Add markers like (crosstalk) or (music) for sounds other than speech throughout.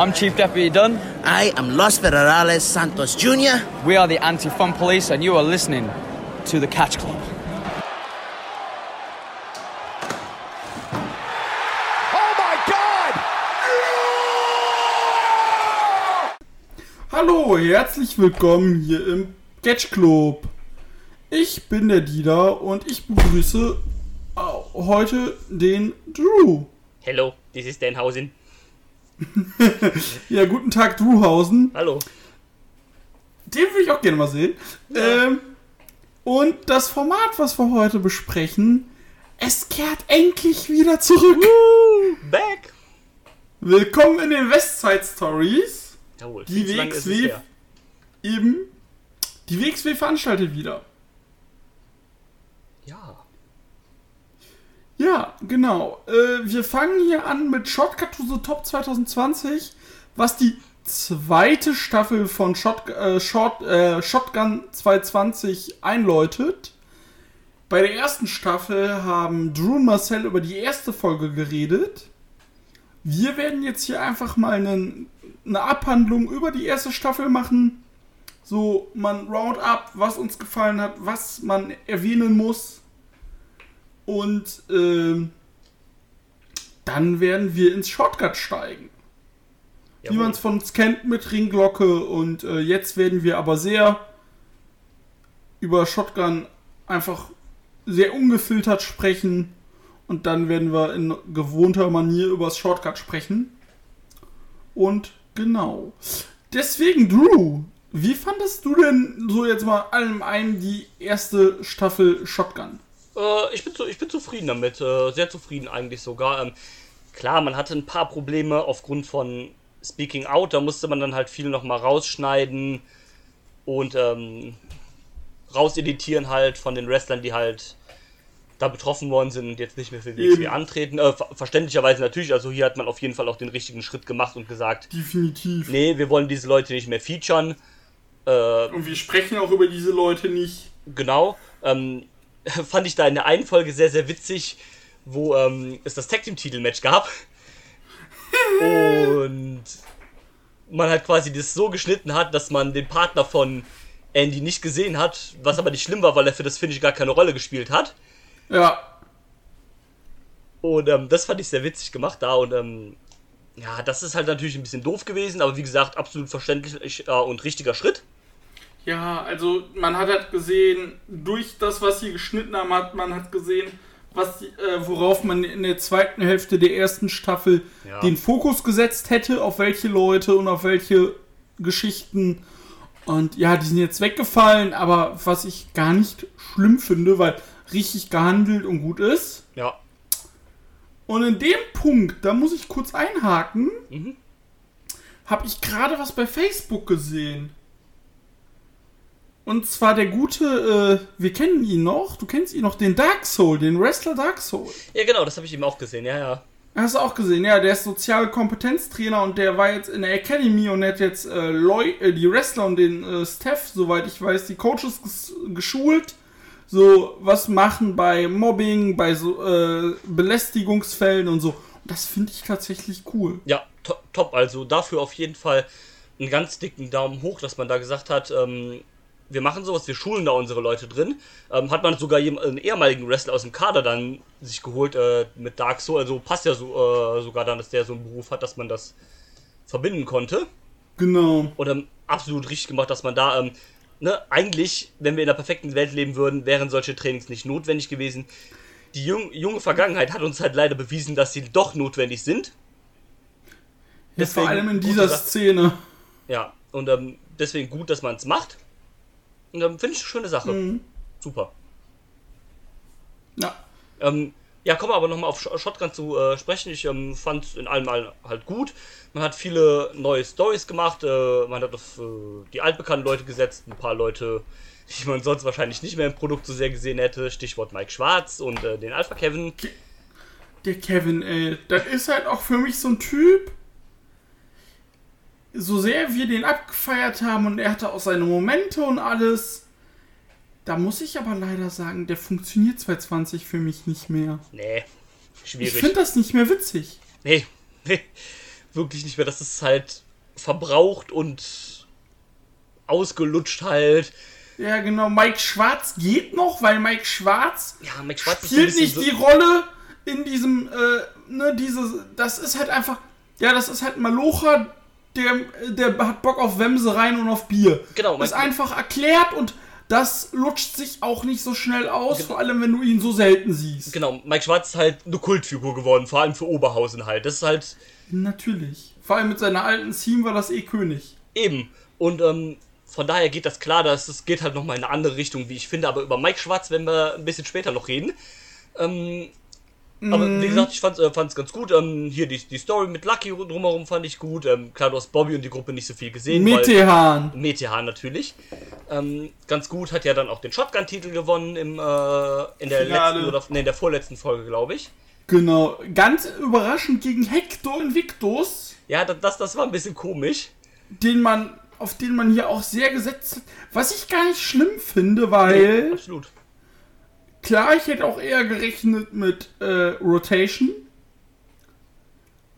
I'm Chief Deputy Dunn. I am Los Federales Santos Jr. We are the Anti Fun Police, and you are listening to the Catch Club. Oh my God! Hallo, herzlich willkommen hier im Catch Club. Ich bin der Dieter und ich begrüße äh, heute den Drew. Hello, this is Denhausen. (laughs) Ja, guten Tag, Drewhausen. Hallo. Den würde ich auch gerne mal sehen. Ähm, und das Format, was wir heute besprechen, es kehrt endlich wieder zurück. Back! Willkommen in den Westside Stories. Jawohl, Die WXW eben. Die WXW veranstaltet wieder. Ja, genau. Äh, wir fangen hier an mit Shortcut to the Top 2020, was die zweite Staffel von Shot, äh, Short, äh, Shotgun 220 einläutet. Bei der ersten Staffel haben Drew und Marcel über die erste Folge geredet. Wir werden jetzt hier einfach mal einen, eine Abhandlung über die erste Staffel machen. So, man Roundup, was uns gefallen hat, was man erwähnen muss. Und ähm, dann werden wir ins Shortcut steigen. Wie Jawohl. man es von uns kennt mit Ringglocke. Und äh, jetzt werden wir aber sehr über Shotgun einfach sehr ungefiltert sprechen. Und dann werden wir in gewohnter Manier über das Shortcut sprechen. Und genau. Deswegen, Drew, wie fandest du denn so jetzt mal allem ein die erste Staffel Shotgun? Äh, ich, bin zu, ich bin zufrieden damit. Äh, sehr zufrieden eigentlich sogar. Ähm, klar, man hatte ein paar Probleme aufgrund von Speaking Out. Da musste man dann halt viel nochmal rausschneiden und ähm, rauseditieren halt von den Wrestlern, die halt da betroffen worden sind und jetzt nicht mehr für die WXW Eben. antreten. Äh, ver verständlicherweise natürlich. Also hier hat man auf jeden Fall auch den richtigen Schritt gemacht und gesagt, Definitiv. nee, wir wollen diese Leute nicht mehr featuren. Äh, Und wir sprechen auch über diese Leute nicht. Genau. Ähm, (laughs) fand ich da in der einen Folge sehr, sehr witzig, wo ähm, es das Tag Team Titelmatch gab. Und man halt quasi das so geschnitten hat, dass man den Partner von Andy nicht gesehen hat, was aber nicht schlimm war, weil er für das Finish gar keine Rolle gespielt hat. Ja, Und ähm, das fand ich sehr witzig gemacht da und ähm, ja, das ist halt natürlich ein bisschen doof gewesen, aber wie gesagt, absolut verständlich äh, und richtiger Schritt. Ja, also man hat halt gesehen, durch das, was sie geschnitten haben, hat man hat gesehen, was äh, worauf man in der zweiten Hälfte der ersten Staffel Ja. den Fokus gesetzt hätte, auf welche Leute und auf welche Geschichten. Und ja, die sind jetzt weggefallen, aber was ich gar nicht schlimm finde, weil richtig gehandelt und gut ist. Ja. Und in dem Punkt, da muss ich kurz einhaken, Mhm. habe ich gerade was bei Facebook gesehen. Und zwar der gute, äh, wir kennen ihn noch, du kennst ihn noch, den Dark Soul, den Wrestler Dark Soul. Ja, genau, das habe ich eben auch gesehen, ja, ja. Hast du auch gesehen, ja, der ist soziale Kompetenztrainer und der war jetzt in der Academy und hat jetzt äh, Leu äh, die Wrestler und den äh, Staff, soweit ich weiß, die Coaches ges geschult. So, was machen bei Mobbing, bei so äh, Belästigungsfällen und so. Und das finde ich tatsächlich cool. Ja, to top. Also dafür auf jeden Fall einen ganz dicken Daumen hoch, dass man da gesagt hat, ähm, wir machen sowas, wir schulen da unsere Leute drin. Ähm, hat man sogar einen ehemaligen Wrestler aus dem Kader dann sich geholt äh, mit Dark Soul. Also passt ja so, äh, sogar dann, dass der so einen Beruf hat, dass man das verbinden konnte. Genau. Und ähm, absolut richtig gemacht, dass man da, ähm, ne, eigentlich, wenn wir in der perfekten Welt leben würden, wären solche Trainings nicht notwendig gewesen. Die jung, junge Vergangenheit hat uns halt leider bewiesen, dass sie doch notwendig sind. Ja, vor allem in dieser. Szene. Ja, und ähm, deswegen gut, dass man es macht. Finde ich eine schöne Sache. Mhm. Super. Ja. Ähm, ja, kommen wir aber nochmal auf Sh- Shotgun zu äh, sprechen. Ich ähm, fand es in allem all- halt gut. Man hat viele neue Stories gemacht. Äh, man hat auf äh, die altbekannten Leute gesetzt. Ein paar Leute, die man sonst wahrscheinlich nicht mehr im Produkt so sehr gesehen hätte. Stichwort Mike Schwarz und äh, den Alpha Kevin. Der Kevin, ey, das ist halt auch für mich so ein Typ. So sehr wir den abgefeiert haben und er hatte auch seine Momente und alles. Da muss ich aber leider sagen, der funktioniert 220 für mich nicht mehr. Nee, Ich schwierig. finde das nicht mehr witzig. Nee, nee. wirklich nicht mehr. Das ist halt verbraucht und ausgelutscht halt. Ja, genau. Mike Schwarz geht noch, weil Mike Schwarz Ja, Mike Schwarz spielt nicht so- die Rolle in diesem, äh, ne, diese, das ist halt einfach, ja, das ist halt ein Malocher, der, der hat Bock auf Wemse rein und auf Bier. Genau, ist einfach erklärt und das lutscht sich auch nicht so schnell aus, vor allem wenn du ihn so selten siehst. Genau, Mike Schwarz ist halt eine Kultfigur geworden, vor allem für Oberhausen halt. Das ist halt Natürlich. Vor allem mit seiner alten Theme war das eh König. eben. Und ähm, von daher geht das klar, dass es geht halt nochmal in eine andere Richtung, wie ich finde. Aber über Mike Schwarz werden wir ein bisschen später noch reden. Ähm, Aber Mhm. wie gesagt, ich fand es ganz gut. Ähm, hier die, die Story mit Lucky drumherum fand ich gut. Ähm, klar, du hast Bobby und die Gruppe nicht so viel gesehen. weil- Metehan. Metehan natürlich. Ähm, ganz gut, hat ja dann auch den Shotgun-Titel gewonnen im, äh, in der Finale. letzten oder nee, in der vorletzten Folge, glaube ich. Genau. Ganz überraschend gegen Hector Invictus, Ja, das, das, war ein bisschen komisch. den man, auf den man hier auch sehr gesetzt hat. Was ich gar nicht schlimm finde, weil. Absolut. Klar, ich hätte auch eher gerechnet mit äh, Rotation.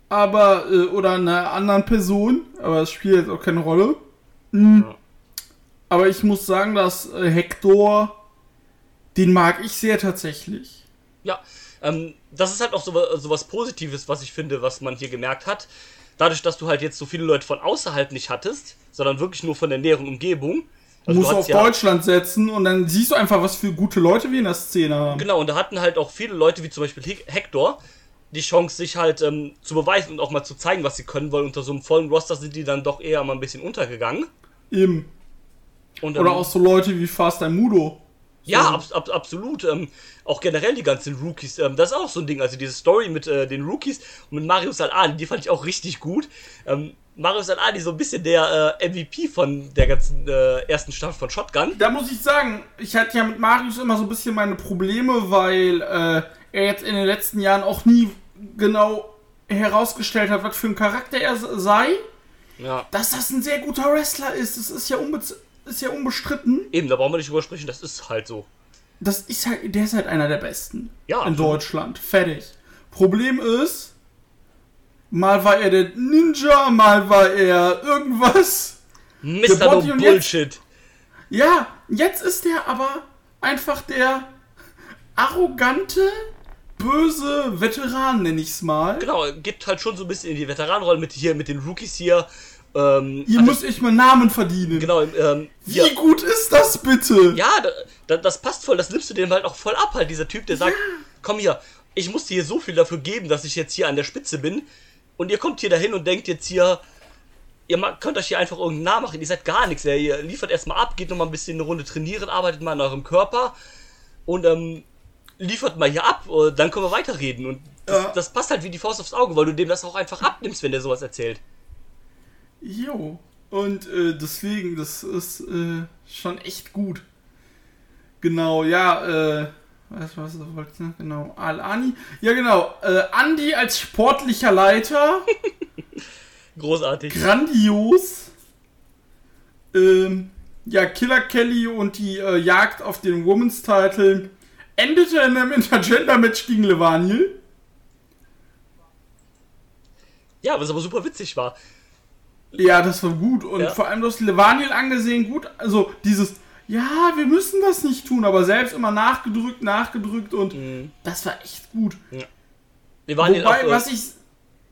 Aber, äh, oder einer anderen Person. Aber es spielt jetzt auch keine Rolle. Mhm. Ja. Aber ich muss sagen, dass äh, Hector, den mag ich sehr tatsächlich. Ja, ähm, das ist halt auch so, so was Positives, was ich finde, was man hier gemerkt hat. Dadurch, dass du halt jetzt so viele Leute von außerhalb nicht hattest, sondern wirklich nur von der näheren Umgebung. Du Also musst auf ja, Deutschland setzen und dann siehst du einfach, was für gute Leute wir in der Szene haben. Genau, und da hatten halt auch viele Leute, wie zum Beispiel Hec- Hector, die Chance, sich halt ähm, zu beweisen und auch mal zu zeigen, was sie können, weil unter so einem vollen Roster sind die dann doch eher mal ein bisschen untergegangen. Eben. Und, ähm, Oder auch so Leute wie Fast Mudo. Ja, ab, ab, absolut. Ähm, auch generell die ganzen Rookies. Ähm, das ist auch so ein Ding. Also diese Story mit äh, den Rookies und mit Marius Al-Ani, die fand ich auch richtig gut. Ähm, Marius Al-Ani so ein bisschen der äh, MVP von der ganzen äh, ersten Staffel von Shotgun. Da muss ich sagen, ich hatte ja mit Marius immer so ein bisschen meine Probleme, weil äh, er jetzt in den letzten Jahren auch nie genau herausgestellt hat, was für ein Charakter er sei. Ja. Dass das ein sehr guter Wrestler ist, das ist ja, unbe ist ja unbestritten. Eben, da brauchen wir nicht drüber sprechen, das ist halt so. Das ist halt, der ist halt einer der besten Ja, in. Deutschland. Fertig. Problem ist, mal war er der Ninja, mal war er irgendwas. Mr. No und jetzt- Bullshit. Ja, jetzt ist er aber einfach der arrogante, böse Veteran, nenne ich's mal. Genau, geht halt schon so ein bisschen in die Veteranenrolle mit hier, mit den Rookies hier. Ähm, Ihr also, müsst euch mal Namen verdienen. Genau, ähm, Wie hier, gut ist das bitte? Ja, da, da, das passt voll. Das nimmst du dem halt auch voll ab, halt, dieser Typ, der sagt, komm hier, ich muss dir hier so viel dafür geben, dass ich jetzt hier an der Spitze bin. Und ihr kommt hier dahin und denkt jetzt hier, ihr könnt euch hier einfach irgendeinen Namen machen. Ihr seid gar nichts. Ja, ihr liefert erstmal ab, geht nochmal ein bisschen eine Runde trainieren, arbeitet mal an eurem Körper und ähm, liefert mal hier ab. äh, Dann können wir weiterreden. Und das, Ja. das passt halt wie die Faust aufs Auge, weil du dem das auch einfach abnimmst, wenn der sowas erzählt. Jo. Und äh, deswegen, das ist äh, schon echt gut. Genau, ja, äh, was, was wollte ich noch? Genau, Al-Ani. Ja, genau, äh, Andi als sportlicher Leiter. (laughs) Großartig. grandios. Ähm, ja, Killer Kelly und die äh, Jagd auf den Women's Title endete in einem Intergender-Match gegen Levaniel. Ja, was aber super witzig war. Ja, das war gut. Und Ja. vor allem, du hast Levaniel angesehen, gut. Also, dieses, ja, wir müssen das nicht tun, aber selbst immer nachgedrückt, nachgedrückt und das war echt gut. Waren hier Wobei, auch, äh, was ich.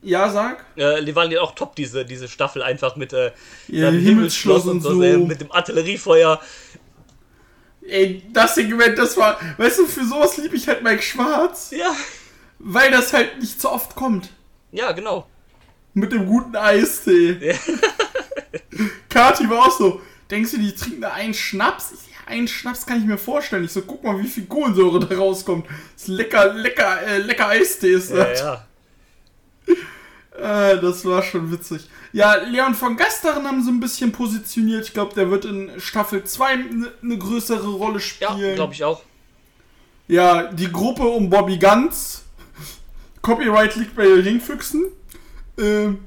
Ja, sag. Äh, ja auch top, diese, diese Staffel, einfach mit äh, Ja, Himmelsschloss und so. äh, mit dem Artilleriefeuer. Ey, das Segment, das war. Weißt du, für sowas liebe ich halt Mike Schwarz, Ja, weil das halt nicht so oft kommt. ja, genau. Mit dem guten Eistee. (laughs) Kati war auch so. Denkst du, die trinken da einen Schnaps? Ja, einen Schnaps kann ich mir vorstellen. Ich so, guck mal, wie viel Kohlensäure da rauskommt. Das ist lecker, lecker, äh, lecker Eistee ist Ja, das. ja. (laughs) Äh, das war schon witzig. Ja, Leon von Gasteren haben sie ein bisschen positioniert. Ich glaube, der wird in Staffel 2 eine ne größere Rolle Ja, spielen. glaube ich auch. Ja, die Gruppe um Bobby Ganz. (laughs) Copyright liegt bei den Ringfüchsen. Ähm,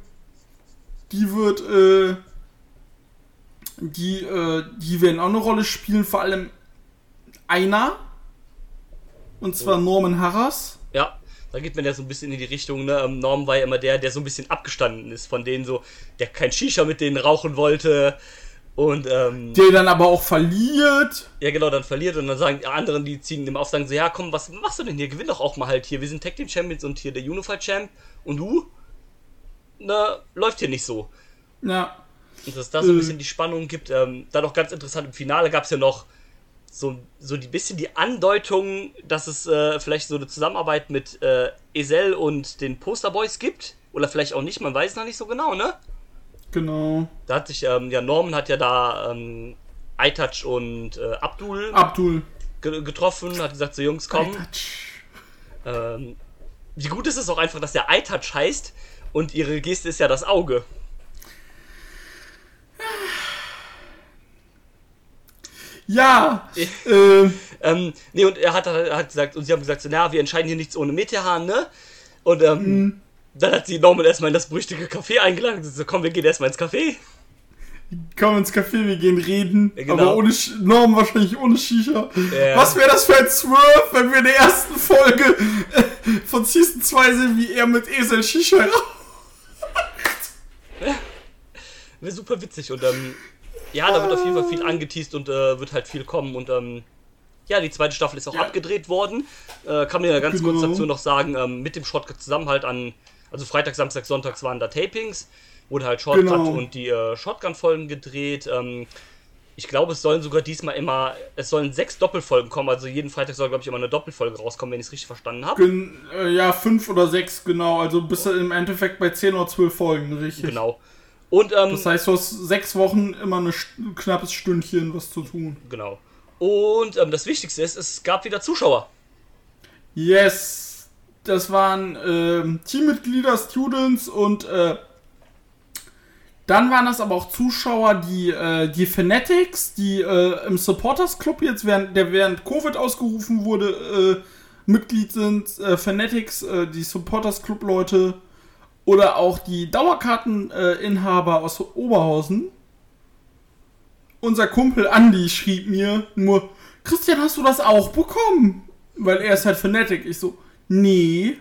die wird, äh, die, äh, die werden auch eine Rolle spielen, vor allem einer. Und zwar Norman Harras. Ja. Da geht man ja so ein bisschen in die Richtung, ne? Ähm, Norm war ja immer der, der so ein bisschen abgestanden ist von denen so, der kein Shisha mit denen rauchen wollte. Und, ähm, Der dann aber auch verliert. ja genau, dann verliert und dann sagen die anderen, die ziehen dem auf, sagen so, ja komm, was machst du denn hier? Gewinn doch auch mal halt hier. Wir sind Tag Team Champions und hier der Unified Champ. Und du? Na, läuft hier nicht so. Ja. Und dass es da so ein Äh. bisschen die Spannung gibt. Ähm, dann auch ganz interessant, im Finale gab es ja noch so, so die bisschen die Andeutung, dass es äh, vielleicht so eine Zusammenarbeit mit äh, Esel und den Posterboys gibt. Oder vielleicht auch nicht, man weiß noch nicht so genau, ne? Genau. Da hat sich, ähm, ja, Norman hat ja da ähm, iTouch und äh, Abdul Abdul. ge getroffen, hat gesagt, so Jungs, komm. Ähm, wie gut ist es auch einfach, dass der iTouch heißt und ihre Geste ist ja das Auge. Ja. äh, Ähm, nee, und er hat, hat gesagt, und sie haben gesagt, so, na, wir entscheiden hier nichts ohne Metehan, ne? Und ähm, Mhm. dann hat sie Norman erstmal in das berüchtigte Café eingeladen und so, komm, wir gehen erstmal ins Café. komm ins Café, wir gehen reden. Genau. Aber ohne Sch- Norm wahrscheinlich ohne Shisha. Ja. Was wäre das für ein Swerve, wenn wir in der ersten Folge (laughs) von Season 2 sehen, wie er mit Esel Shisha raucht? Wäre super witzig und ähm, ja, da wird auf jeden Fall viel angeteased und äh, wird halt viel kommen und ähm, ja, die zweite Staffel ist auch Ja. abgedreht worden. Äh, kann man ja ganz kurz Genau. dazu noch sagen, ähm, mit dem Shortcut zusammen halt an, also Freitag, Samstag, Sonntags waren da Tapings, wurde halt Shortcut Genau. und die äh, Shotgun-Folgen gedreht. Ähm, ich glaube, es sollen sogar diesmal immer, es sollen sechs Doppelfolgen kommen, also jeden Freitag soll, glaube ich, immer eine Doppelfolge rauskommen, wenn ich es richtig verstanden habe. Gen äh, ja, fünf oder sechs, genau. Also bist du im Endeffekt bei 10 oder 12 Folgen, richtig. Genau. Und, ähm, Das heißt, du hast sechs Wochen immer ein knappes Stündchen was zu tun. genau. Und ähm, das Wichtigste ist, es gab wieder Zuschauer. Yes. Das waren ähm, Teammitglieder, Students und äh, dann waren das aber auch Zuschauer, die äh, die Fanatics, die äh, im Supporters Club jetzt während der während Covid ausgerufen wurde, äh, Mitglied sind, äh, Fanatics, äh, die Supporters Club Leute oder auch die Dauerkarteninhaber Inhaber aus Oberhausen. Unser Kumpel Andy schrieb mir nur, Christian, hast du das auch bekommen? Weil er ist halt Fanatic. Ich so, nee.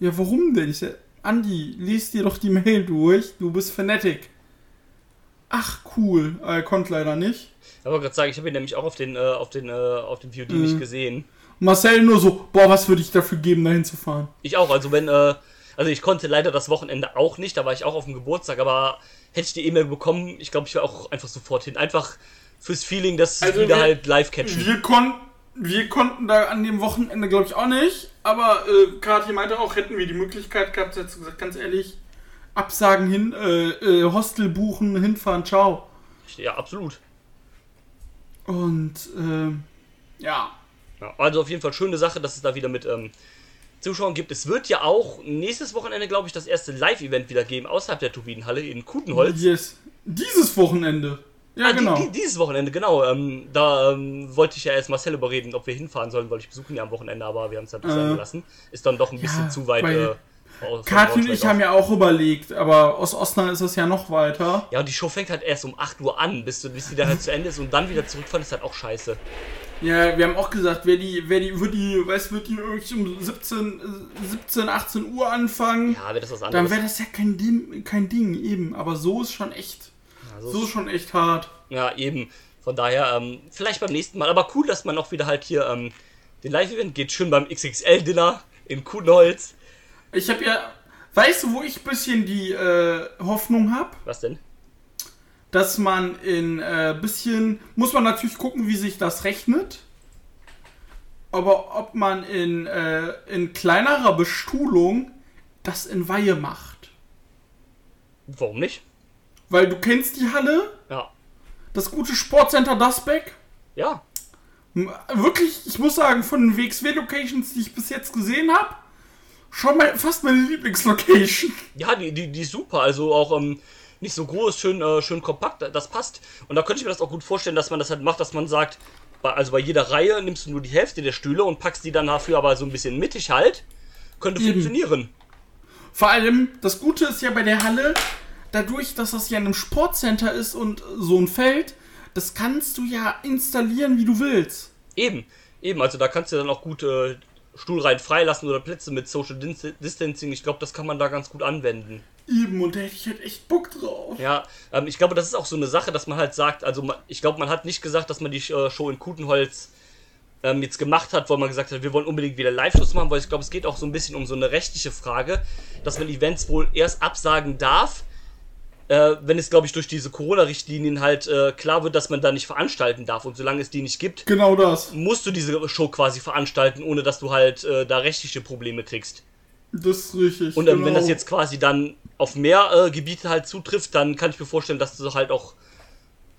Ja, warum denn? Ich Andi, lies dir doch die Mail durch. Du bist Fanatic. Ach, cool. Er konnte leider nicht. Ich wollte gerade sagen, ich habe ihn nämlich auch auf den, äh, auf den, äh, auf dem VOD Mhm. nicht gesehen. Marcel nur so, boah, was würde ich dafür geben, dahin zu fahren? Ich auch, also wenn, äh, also ich konnte leider das Wochenende auch nicht, da war ich auch auf dem Geburtstag, aber hätte ich die E-Mail bekommen, ich glaube, ich wäre auch einfach sofort hin. Einfach fürs Feeling, dass Also wieder wir- halt live catchen. Wir, kon wir konnten da an dem Wochenende, glaube ich, auch nicht. Aber äh, Kathi meinte auch, hätten wir die Möglichkeit gehabt, jetzt gesagt, ganz ehrlich, Absagen hin, äh, äh, Hostel buchen, hinfahren, ciao. Ja, absolut. Und, ähm, ja. Ja, also auf jeden Fall schöne Sache, dass es da wieder mit ähm, Zuschauern gibt. Es wird ja auch nächstes Wochenende, glaube ich, das erste Live-Event wieder geben, außerhalb der Turbinenhalle in Kutenholz. Yes. Dieses Wochenende. Ja, Ah, genau. die, die, dieses Wochenende, genau. Ähm, da ähm, wollte ich ja erst Marcel überreden, ob wir hinfahren sollen, weil ich besuchen ja am Wochenende, aber wir haben es halt nicht Äh, sein gelassen. Ist dann doch ein bisschen ja, zu weit. Äh, Kathi und ich haben ja auch überlegt, aber aus Osnabrück ist es ja noch weiter. Ja, und die Show fängt halt erst um 8 Uhr an, bis, du, bis die dann halt zu Ende ist und dann wieder zurückfahren, ist halt auch scheiße. Ja, wir haben auch gesagt, wer die, wer die, wird die, weiß, wird die irgendwie um 17, äh, 17, 18 Uhr anfangen, Ja, wäre das was dann anderes. wäre das ja kein Ding, kein Ding, eben. Aber so ist schon echt, Ja, so schon echt hart. ja, eben. Von daher, ähm, vielleicht beim nächsten Mal. Aber cool, dass man auch wieder halt hier ähm, den Live-Event geht. Schön beim XXL-Dinner in Kuhnholz. Ich habe ja, weißt du, wo ich ein bisschen die äh, Hoffnung habe? Was denn? dass man in äh, bisschen muss man natürlich gucken, wie sich das rechnet. Aber ob man in, äh, in kleinerer Bestuhlung das in Weihe macht. Warum nicht? Weil du kennst die Halle, Ja. das gute Sportcenter Dasbeck. Ja. Wirklich, ich muss sagen, von den WXW-Locations, die ich bis jetzt gesehen habe, schon mal fast meine Lieblingslocation. Ja, die, die, die ist super. Also auch ähm, nicht so groß, schön, äh, schön kompakt, das passt. Und da könnte ich mir das auch gut vorstellen, dass man das halt macht, dass man sagt, bei, also bei jeder Reihe nimmst du nur die Hälfte der Stühle und packst die dann dafür aber so ein bisschen mittig halt. Könnte Eben. funktionieren. Vor allem, das Gute ist ja bei der Halle, dadurch, dass das ja in einem Sportcenter ist und so ein Feld, das kannst du ja installieren, wie du willst. Eben, eben. Also da kannst du dann auch gut äh, Stuhlreihen freilassen oder Plätze mit Social Dis- Distancing. Ich glaube, das kann man da ganz gut anwenden. Eben, und da hätte ich halt echt Bock drauf. Ja, ähm, ich glaube, das ist auch so eine Sache, dass man halt sagt, also man, ich glaube, man hat nicht gesagt, dass man die äh, Show in Kutenholz ähm, jetzt gemacht hat, weil man gesagt hat, wir wollen unbedingt wieder Live-Shows machen, weil ich glaube, es geht auch so ein bisschen um so eine rechtliche Frage, dass man Events wohl erst absagen darf, äh, wenn es, glaube ich, durch diese Corona-Richtlinien halt äh, klar wird, dass man da nicht veranstalten darf. Und solange es die nicht gibt, Genau das. musst du diese Show quasi veranstalten, ohne dass du halt äh, da rechtliche Probleme kriegst. Das ist richtig. Und genau. wenn das jetzt quasi dann auf mehr äh, Gebiete halt zutrifft, dann kann ich mir vorstellen, dass du halt auch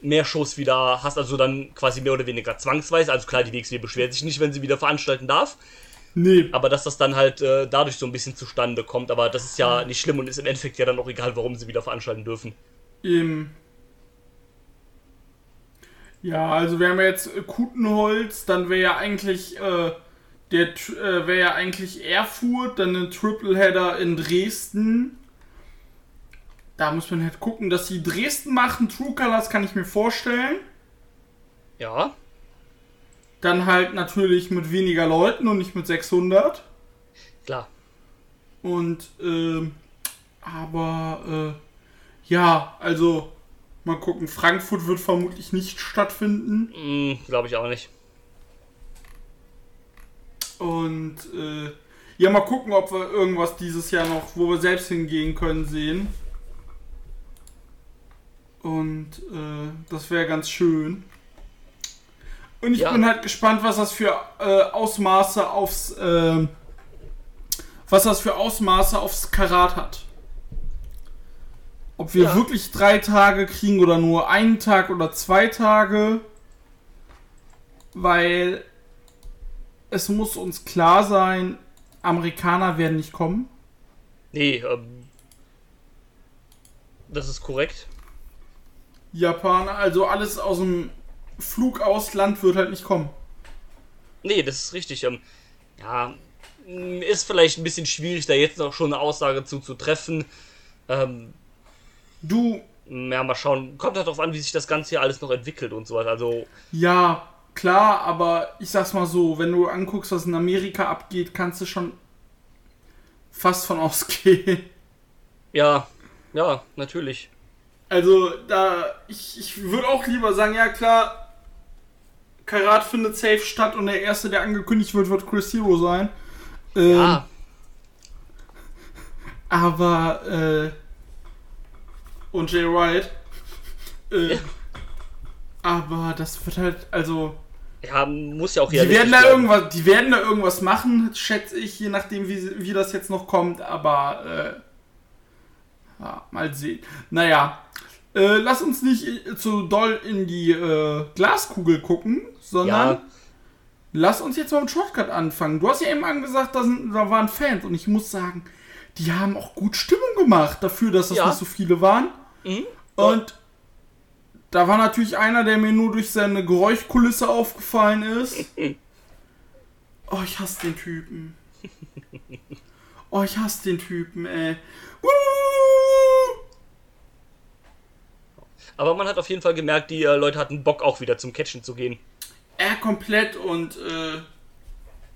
mehr Shows wieder hast, also dann quasi mehr oder weniger zwangsweise. Also klar, die WXW beschwert sich nicht, wenn sie wieder veranstalten darf, Nee, aber dass das dann halt äh, dadurch so ein bisschen zustande kommt. Aber das ist ja nicht schlimm und ist im Endeffekt ja dann auch egal, warum sie wieder veranstalten dürfen. eben. Ja, also wir haben ja jetzt äh, Kutenholz, dann wäre ja eigentlich äh, der äh, wäre ja eigentlich Erfurt, dann ein Tripleheader in Dresden. Da muss man halt gucken, dass sie Dresden machen. True Colors kann ich mir vorstellen. Ja, Dann halt natürlich mit weniger Leuten und nicht mit 600. klar. Und, ähm, aber, äh, ja, also, mal gucken. Frankfurt wird vermutlich nicht stattfinden. Hm, Glaube ich auch nicht. Und, äh, ja, mal gucken, ob wir irgendwas dieses Jahr noch, wo wir selbst hingehen können, sehen. Und, äh, das wäre ganz schön. Und ich Ja. bin halt gespannt, was das für äh, Ausmaße aufs, ähm, was das für Ausmaße aufs Karat hat. Ob wir Ja. wirklich drei Tage kriegen oder nur einen Tag oder zwei Tage. Weil es muss uns klar sein, Amerikaner werden nicht kommen. Nee, ähm, das ist korrekt. Japaner, also alles aus dem Flugausland wird halt nicht kommen. Nee, das ist richtig. Ähm, ja, mh, ist vielleicht ein bisschen schwierig, da jetzt noch schon eine Aussage zu, zu treffen. Ähm, Du, ja, mal schauen. Kommt halt darauf an, wie sich das Ganze hier alles noch entwickelt und so weiter. Also, ja, klar, aber ich sag's mal so, wenn du anguckst, was in Amerika abgeht, kannst du schon fast von (laughs) ausgehen. ja, ja, natürlich. Also, da, ich, ich würde auch lieber sagen, ja klar, Karat findet safe statt und der erste, der angekündigt wird, wird Chris Hero sein. Ähm, Ja, Aber, äh, und Jay Wright. Äh, aber das wird halt, also, ja, muss ja auch die werden da bleiben. irgendwas, die werden da irgendwas machen, schätze ich, je nachdem, wie, wie das jetzt noch kommt, aber, äh, ja, mal sehen. Naja, äh, lass uns nicht äh, zu doll in die, äh, Glaskugel gucken, sondern Ja, Lass uns jetzt mal mit Shortcut anfangen. Du hast ja eben angesagt, da, sind, da waren Fans und ich muss sagen, die haben auch gut Stimmung gemacht dafür, dass das Ja. nicht so viele waren. Mhm. Und da war natürlich einer, der mir nur durch seine Geräuschkulisse aufgefallen ist. (laughs) Oh, ich hasse den Typen. (laughs) Oh, ich hasse den Typen, ey. Uh! Aber man hat auf jeden Fall gemerkt, die äh, Leute hatten Bock auch wieder zum Catchen zu gehen. Er komplett und äh,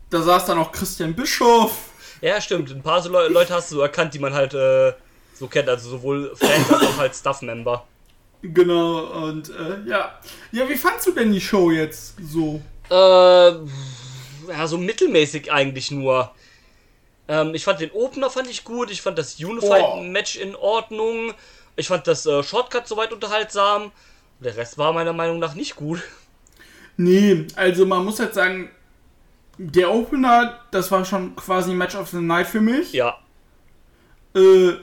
da saß dann auch Christian Bischof. Ja, stimmt. Ein paar so Le Leute hast du so erkannt, die man halt äh, so kennt. Also sowohl Fans als auch halt Staff-Member. Genau, und äh, ja. Ja, wie fandst du denn die Show jetzt so? Äh, ja, so mittelmäßig eigentlich nur. Ähm, ich fand den Opener fand ich gut, ich fand das Oh. Unified-Match in Ordnung, ich fand das äh, Shortcut soweit unterhaltsam. Der Rest war meiner Meinung nach nicht gut. Nee, also man muss halt sagen, der Opener, das war schon quasi Match of the Night für mich. Ja, Äh,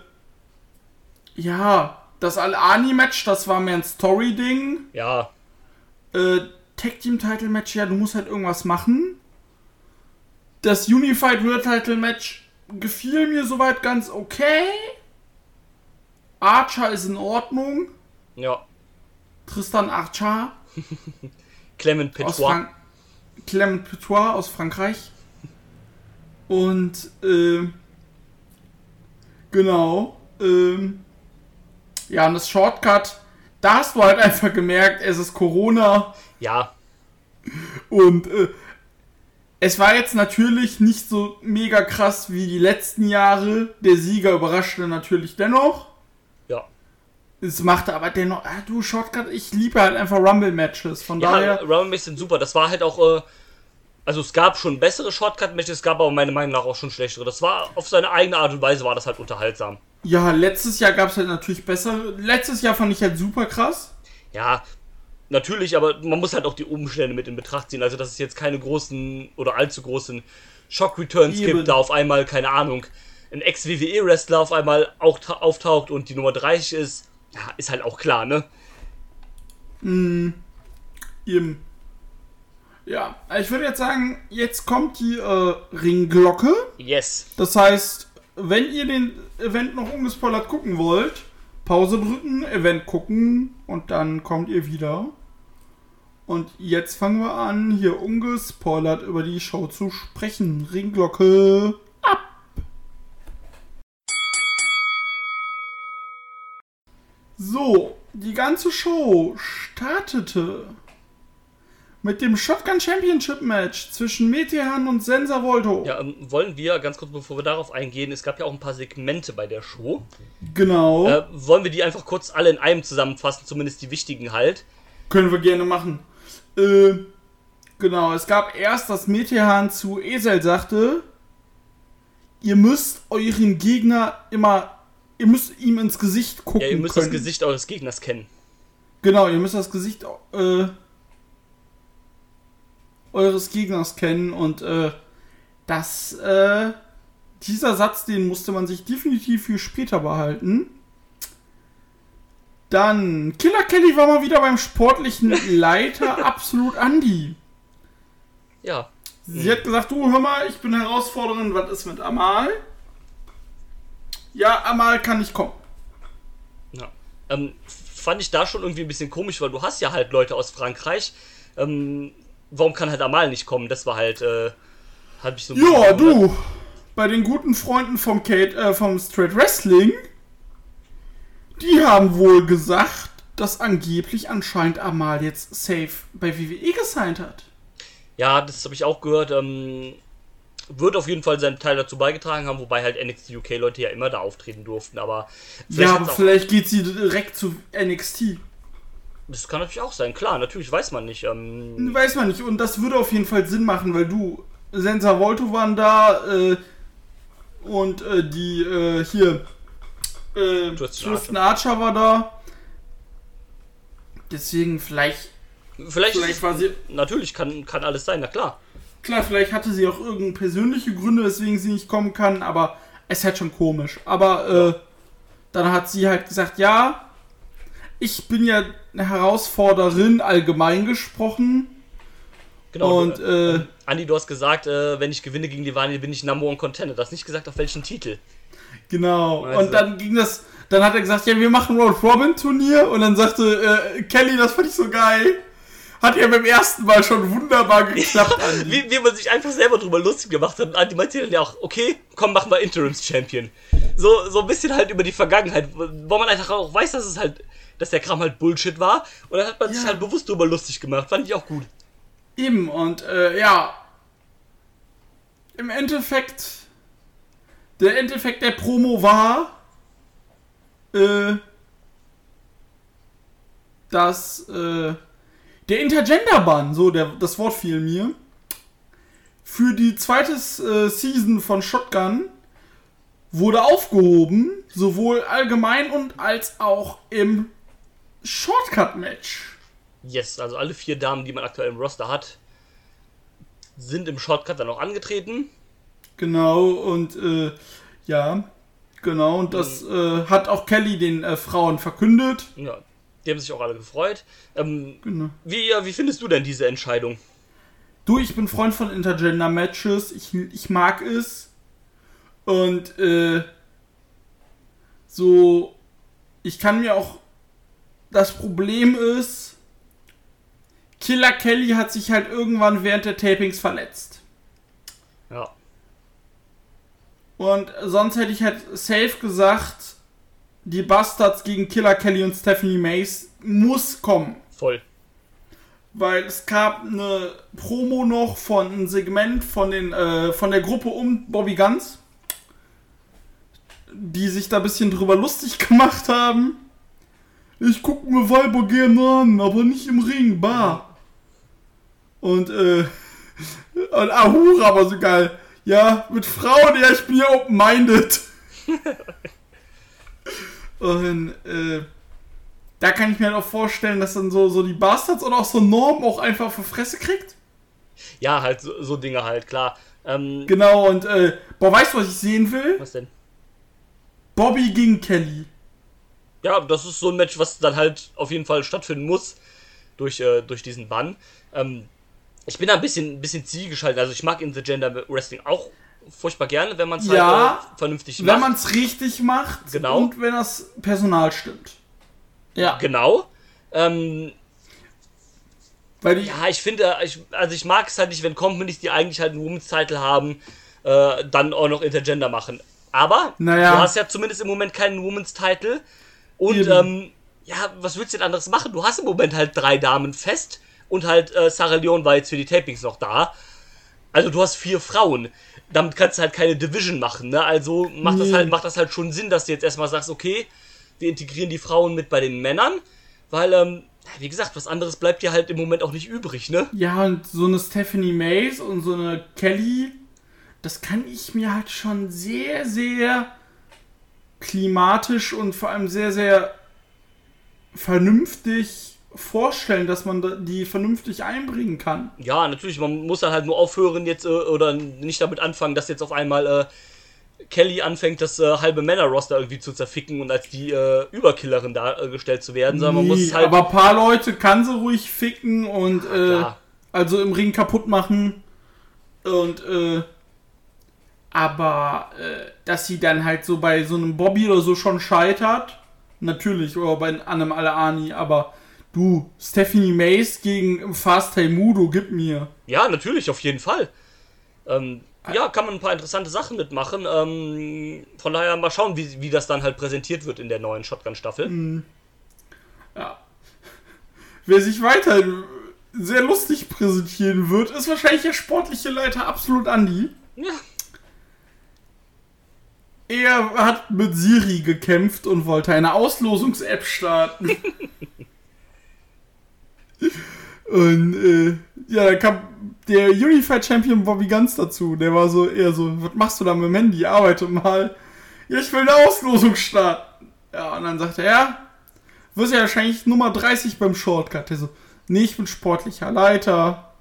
ja, das Al-Ani-Match, das war mehr ein Story-Ding. ja, Äh, Tag Team Title Match, ja, du musst halt irgendwas machen. Das Unified World Title Match gefiel mir soweit ganz okay. Archer ist in Ordnung. ja. Tristan Archer (laughs) Clement Petois. Clement Petois aus Frankreich. Und äh, genau. Ähm, ja, und das Shortcut, da hast du halt einfach gemerkt, es ist Corona Ja, und äh, Es war jetzt natürlich nicht so mega krass wie die letzten Jahre. Der Sieger überraschte natürlich dennoch. Es machte aber dennoch, ah, du Shortcut, ich liebe halt einfach Rumble-Matches. Von Ja, daher, Rumble Matches sind super. Das war halt auch, äh, also es gab schon bessere Shortcut-Matches, es gab aber meiner Meinung nach auch schon schlechtere. Das war auf seine eigene Art und Weise war das halt unterhaltsam. ja, letztes Jahr gab es halt natürlich bessere. Letztes Jahr fand ich halt super krass. Ja, natürlich, aber man muss halt auch die Umstände mit in Betracht ziehen. Also, dass es jetzt keine großen oder allzu großen Shock-Returns gibt, da auf einmal, keine Ahnung, ein Ex-WWE-Wrestler auf einmal auch ta- auftaucht und die Nummer 30 ist, ja, ist halt auch klar, ne? Eben. Ja, ich würde jetzt sagen, jetzt kommt die äh, Ringglocke. Yes. Das heißt, wenn ihr den Event noch ungespoilert gucken wollt, Pause drücken, Event gucken und dann kommt ihr wieder. Und jetzt fangen wir an, hier ungespoilert über die Show zu sprechen. Ringglocke ab! So, die ganze Show startete mit dem Shotgun Championship Match zwischen Metehan und Sensa Volto. Ja, ähm, wollen wir, ganz kurz bevor wir darauf eingehen, es gab ja auch ein paar Segmente bei der Show. Genau. Äh, wollen wir die einfach kurz alle in einem zusammenfassen, zumindest die wichtigen halt? Können wir gerne machen. Äh, genau, es gab erst, dass Metehan zu Esel sagte, ihr müsst euren Gegner immer, ihr müsst ihm ins Gesicht gucken Ja, ihr müsst können. das Gesicht eures Gegners kennen. Genau, ihr müsst das Gesicht äh, eures Gegners kennen und äh, das, äh, dieser Satz, den musste man sich definitiv für später behalten. Dann, Killer Kelly war mal wieder beim sportlichen (laughs) Leiter Absolut Andy. Ja. Sie hat gesagt, du hör mal, ich bin Herausforderin, was ist mit Amal? Ja, Amal kann nicht kommen. Ja. Ähm, fand ich da schon irgendwie ein bisschen komisch, weil du hast ja halt Leute aus Frankreich. Ähm, warum kann halt Amal nicht kommen? Das war halt, äh, hab ich so ein Ja, du, bei den guten Freunden vom Kate, äh, vom Straight Wrestling, die haben wohl gesagt, dass angeblich anscheinend Amal jetzt safe bei WWE gesigned hat. Ja, das habe ich auch gehört. Ähm, wird auf jeden Fall seinen Teil dazu beigetragen haben, wobei halt NXT UK Leute ja immer da auftreten durften, aber ja, hat's aber vielleicht geht sie direkt zu NXT. das kann natürlich auch sein. Klar, natürlich weiß man nicht. Ähm, Weiß man nicht. Und das würde auf jeden Fall Sinn machen, weil du, Sensa Volto waren da, äh, und äh, die, äh, hier, äh, Tristan Tristan Archer war da. Deswegen vielleicht, vielleicht, vielleicht war sie, natürlich kann, kann alles sein, na klar. Klar, vielleicht hatte sie auch irgendeine persönliche Gründe, weswegen sie nicht kommen kann, aber es ist halt schon komisch. Aber, äh, dann hat sie halt gesagt, ja, ich bin ja eine Herausforderin allgemein gesprochen. Genau. Und, du, äh, Andi, du hast gesagt, äh, wenn ich gewinne gegen die Vani, bin ich Number One Contender. Du hast nicht gesagt, auf welchen Titel. Genau. Also- Und dann ging das, dann hat er gesagt, ja, wir machen Road Robin Turnier und dann sagte äh, Kelly, das fand ich so geil. Hat ja beim ersten Mal schon wunderbar geklappt, (laughs) Andi. Wie, wie man sich einfach selber drüber lustig gemacht hat. Und Andi meinte dann ja auch, okay, komm, mach mal Interims Champion. So, so ein bisschen halt über die Vergangenheit, wo man einfach auch weiß, dass es halt, dass der Kram halt Bullshit war. Und dann hat man sich Ja. halt bewusst drüber lustig gemacht. Fand ich auch gut. Eben, und äh, ja. Im Endeffekt, der Endeffekt der Promo war, äh, dass äh, der Intergender-Bann, so der, das Wort fiel mir, für die zweite äh, Season von Shotgun wurde aufgehoben, sowohl allgemein und als auch im Shortcut-Match. Yes, also alle vier Damen, die man aktuell im Roster hat, sind im Shortcut dann auch angetreten. Genau, und äh, ja, genau, und das äh, hat auch Kelly den äh, Frauen verkündet. Ja, die haben sich auch alle gefreut. Ähm, Genau. wie, wie findest du denn diese Entscheidung? Du, ich bin Freund von Intergender-Matches, ich, ich mag es. Und äh, so, ich kann mir auch. Das Problem ist, Killer Kelly hat sich halt irgendwann während der Tapings verletzt. Ja, Und sonst hätte ich halt safe gesagt, die Bastards gegen Killer Kelly und Stephanie Mace muss kommen. voll. weil es gab eine Promo noch von einem Segment von den äh, von der Gruppe um Bobby Guns, die sich da ein bisschen drüber lustig (laughs) gemacht haben. Ich guck mir Weiber gerne an, aber nicht im Ring, bar. Und äh (laughs) und Ahura war so geil. Ja, mit Frauen, ja, ich bin ja open-minded. (laughs) und äh, da kann ich mir halt auch vorstellen, dass dann so, so die Bastards oder auch so Norm auch einfach für Fresse kriegt. Ja, halt so, so Dinge halt, klar. Ähm, Genau, und äh, boah, weißt du, was ich sehen will? was denn? Bobby gegen Kelly. Ja, das ist so ein Match, was dann halt auf jeden Fall stattfinden muss durch, äh, durch diesen Bann. Ähm, ich bin da ein bisschen, bisschen zielgeschaltet. Also ich mag Intergender Wrestling auch furchtbar gerne, wenn man es Ja, halt vernünftig Wenn macht. man es richtig macht Genau. und wenn das Personal stimmt. Ja, Genau. Ähm, weil die, ja, ich finde, ich, also ich mag es halt nicht, wenn Companies, die eigentlich halt einen Women's Title haben, äh, dann auch noch Intergender machen. Aber Naja. du hast ja zumindest im Moment keinen Women's Title. Und ähm, ja, was willst du denn anderes machen? Du hast im Moment halt drei Damen fest und halt äh, Sarah Leon war jetzt für die Tapings noch da. Also du hast vier Frauen. Damit kannst du halt keine Division machen, ne? Also macht das Nee. halt, macht das halt schon Sinn, dass du jetzt erstmal sagst, okay, wir integrieren die Frauen mit bei den Männern, weil, ähm, wie gesagt, was anderes bleibt dir halt im Moment auch nicht übrig, ne? ja, und so eine Stephanie Mays und so eine Kelly, das kann ich mir halt schon sehr, sehr klimatisch und vor allem sehr, sehr vernünftig vorstellen, dass man die vernünftig einbringen kann. Ja, natürlich, man muss dann halt nur aufhören jetzt äh, oder nicht damit anfangen, dass jetzt auf einmal äh, Kelly anfängt, das äh, halbe Männer-Roster irgendwie zu zerficken und als die äh, Überkillerin dargestellt zu werden, sondern man muss halt. aber ein paar Leute kann sie ruhig ficken und äh, klar. also im Ring kaputt machen. Und äh, aber äh, dass sie dann halt so bei so einem Bobby oder so schon scheitert, natürlich, oder bei einem Alaani, aber du, Stephanie Mays gegen Fast Mudo, gib mir. Ja, natürlich, auf jeden Fall. Ähm, ja, kann man ein paar interessante Sachen mitmachen. Ähm, von daher mal schauen, wie, wie das dann halt präsentiert wird in der neuen Shotgun-Staffel. Ja. Wer sich weiter sehr lustig präsentieren wird, ist wahrscheinlich der sportliche Leiter Absolut Andi. Ja. Er hat mit Siri gekämpft und wollte eine Auslosungs-App starten. (laughs) und äh, ja, da kam der Unified Champion Bobby Guns dazu. Der war so eher so, was machst du da mit dem Handy? Arbeite mal. Ja, ich will eine Auslosung starten. Ja, und dann sagt er, ja, wirst ja wahrscheinlich Nummer 30 beim Shortcut. Der so, nee, ich bin sportlicher Leiter.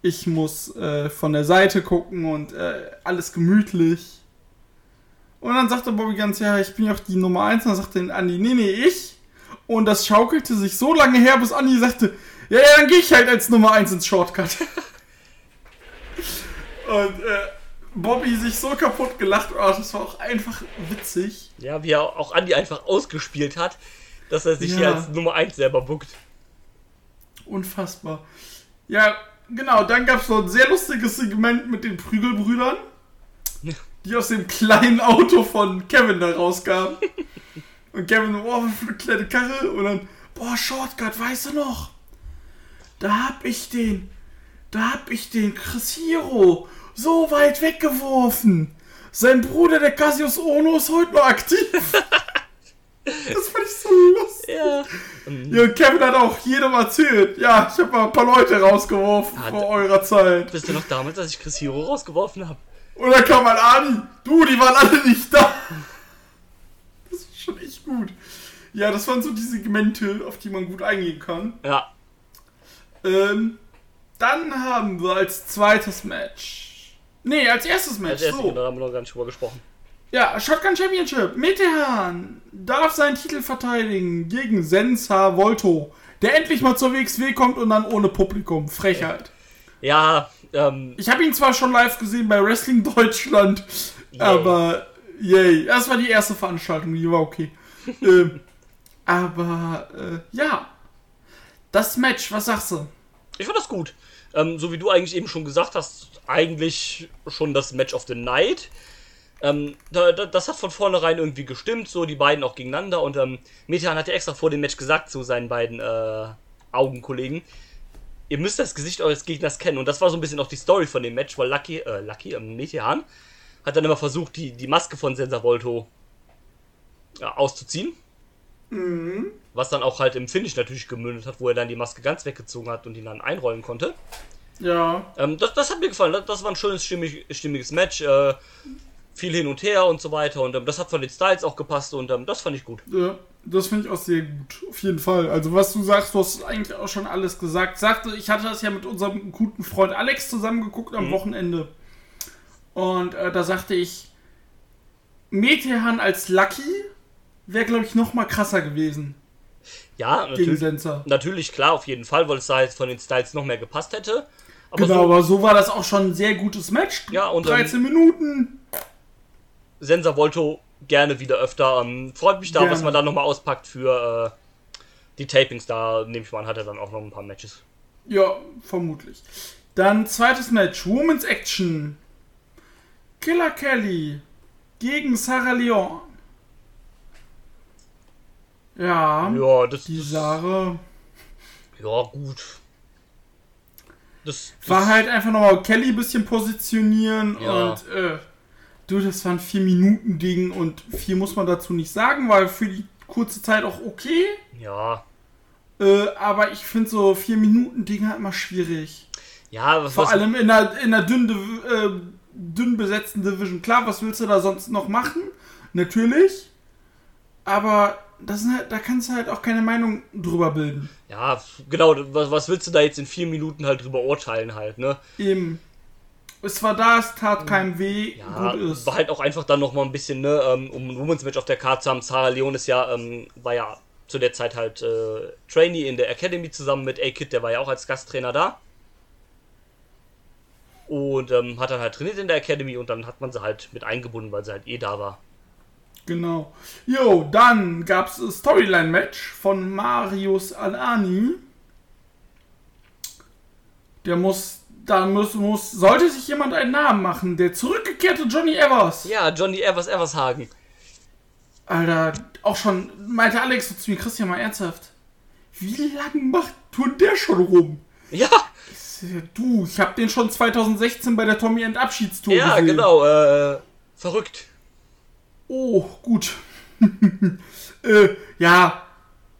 Ich muss äh, von der Seite gucken und äh, alles gemütlich. Und dann sagte Bobby ganz, ja, ich bin ja auch die Nummer 1. Und dann sagte Andi, nee, nee, ich. Und das schaukelte sich so lange her, bis Andi sagte, ja, ja, dann gehe ich halt als Nummer 1 ins Shortcut. (laughs) und äh, Bobby sich so kaputt gelacht, oh, das war auch einfach witzig. ja, wie er auch Andi einfach ausgespielt hat, dass er sich Ja. hier als Nummer 1 selber buckt. Unfassbar. Ja, genau, dann gab es noch ein sehr lustiges Segment mit den Prügelbrüdern, die aus dem kleinen Auto von Kevin da rauskamen. (laughs) Und Kevin, so, oh, was für eine kleine Karre. Und dann, boah, Shortcut, weißt du noch? Da hab ich den, da hab ich den Chris Hero so weit weggeworfen. Sein Bruder, der Cassius Ono, ist heute noch aktiv. (laughs) das fand ich so lustig. Ja. Ja, und Kevin hat auch jedem erzählt. Ja, ich habe mal ein paar Leute rausgeworfen Hat- vor eurer Zeit. Wisst ihr noch damals, als ich Chris Hero rausgeworfen habe? Und dann kam mal Ani. Du, die waren alle nicht da. Schon echt gut. Ja, das waren so die Segmente, auf die man gut eingehen kann. Ja. Ähm, dann haben wir als zweites Match. Nee, als erstes Match. Als erstes, so. da haben wir noch gar nicht drüber gesprochen. Ja, Shotgun Championship. Metehan darf seinen Titel verteidigen gegen Sensa Volto, der endlich mal zur WXW kommt und dann ohne Publikum. Frechheit. Ja, ähm, Ich habe ihn zwar schon live gesehen bei Wrestling Deutschland, Yay. aber yay. Das war die erste Veranstaltung, die war okay. (laughs) ähm, aber äh, ja. Das Match, was sagst du? ich fand das gut. Ähm, so wie du eigentlich eben schon gesagt hast, eigentlich schon das Match of the Night. Ähm, da, da, das hat von vornherein irgendwie gestimmt, so die beiden auch gegeneinander. Und ähm, Metehan hat ja extra vor dem Match gesagt zu seinen beiden äh, Augenkollegen, ihr müsst das Gesicht eures Gegners kennen. Und das war so ein bisschen auch die Story von dem Match, weil Lucky, äh, Lucky, ähm, Metehan, hat dann immer versucht, die, die Maske von Sensor Volto ja, auszuziehen. Was dann auch halt im Finish natürlich gemündet hat, wo er dann die Maske ganz weggezogen hat und ihn dann einrollen konnte. Ja. Ähm, das, das hat mir gefallen. Das, das war ein schönes, stimmig, stimmiges Match. Äh, viel hin und her und so weiter. Und ähm, das hat von den Styles auch gepasst und ähm, das fand ich gut. Ja, das finde ich auch sehr gut. Auf jeden Fall. Also, was du sagst, du hast eigentlich auch schon alles gesagt. Sagte, ich hatte das ja mit unserem guten Freund Alex zusammengeguckt am Wochenende. Und äh, da sagte ich, Metehan als Lucky wäre, glaube ich, noch mal krasser gewesen Ja, natürlich, natürlich, klar, auf jeden Fall, weil es da jetzt von den Styles noch mehr gepasst hätte. Aber Genau, so, aber so war das auch schon ein sehr gutes Match. Ja, und, ähm, 13 Minuten. Sensor Volto gerne wieder öfter. Ähm, freut mich da, Gerne. was man da nochmal auspackt für äh, die Tapings. Da nehme ich mal an, hat er dann auch noch ein paar Matches. Ja, vermutlich. Dann zweites Match. Women's Action. Killer Kelly gegen Sarah Leon. Ja, Ja, das, die Sarah Ja, gut. Das, das war halt einfach nochmal Kelly ein bisschen positionieren Ja. und äh, du, das war ein 4-Minuten-Ding und viel muss man dazu nicht sagen, weil für die kurze Zeit auch okay. Ja. Äh, aber ich finde so 4-Minuten-Ding halt immer schwierig. Ja, was, Vor was, allem in einer, in einer dünn, Div- äh, dünn besetzten Division. Klar, was willst du da sonst noch machen? Natürlich. Aber das sind halt, da kannst du halt auch keine Meinung drüber bilden. ja, genau, was, was willst du da jetzt in vier Minuten halt drüber urteilen halt, ne? Eben. Es war da, es tat keinem weh, Ja, gut ist. war halt auch einfach dann nochmal ein bisschen, ne, ähm, um ein Women's Match auf der Karte zu haben. Sarah Leon ist ja, ähm, war ja zu der Zeit halt äh, Trainee in der Academy zusammen mit A-Kid, der war ja auch als Gasttrainer da. Und ähm, hat dann halt trainiert in der Academy und dann hat man sie halt mit eingebunden, weil sie halt eh da war. Genau. Jo, dann gab es ein Storyline-Match von Marius Alani. Der muss, da muss, muss, sollte sich jemand einen Namen machen. Der zurückgekehrte Johnny Evers. Ja, Johnny Evers Evershagen. Alter, auch schon, meinte Alex so zu mir, Christian, mal ernsthaft. Wie lange macht tut der schon rum? Ja, Du, ich hab den schon 2016 bei der Tommy End Abschiedstour ja, gesehen. genau, äh, verrückt. Oh, gut. (laughs) äh, ja,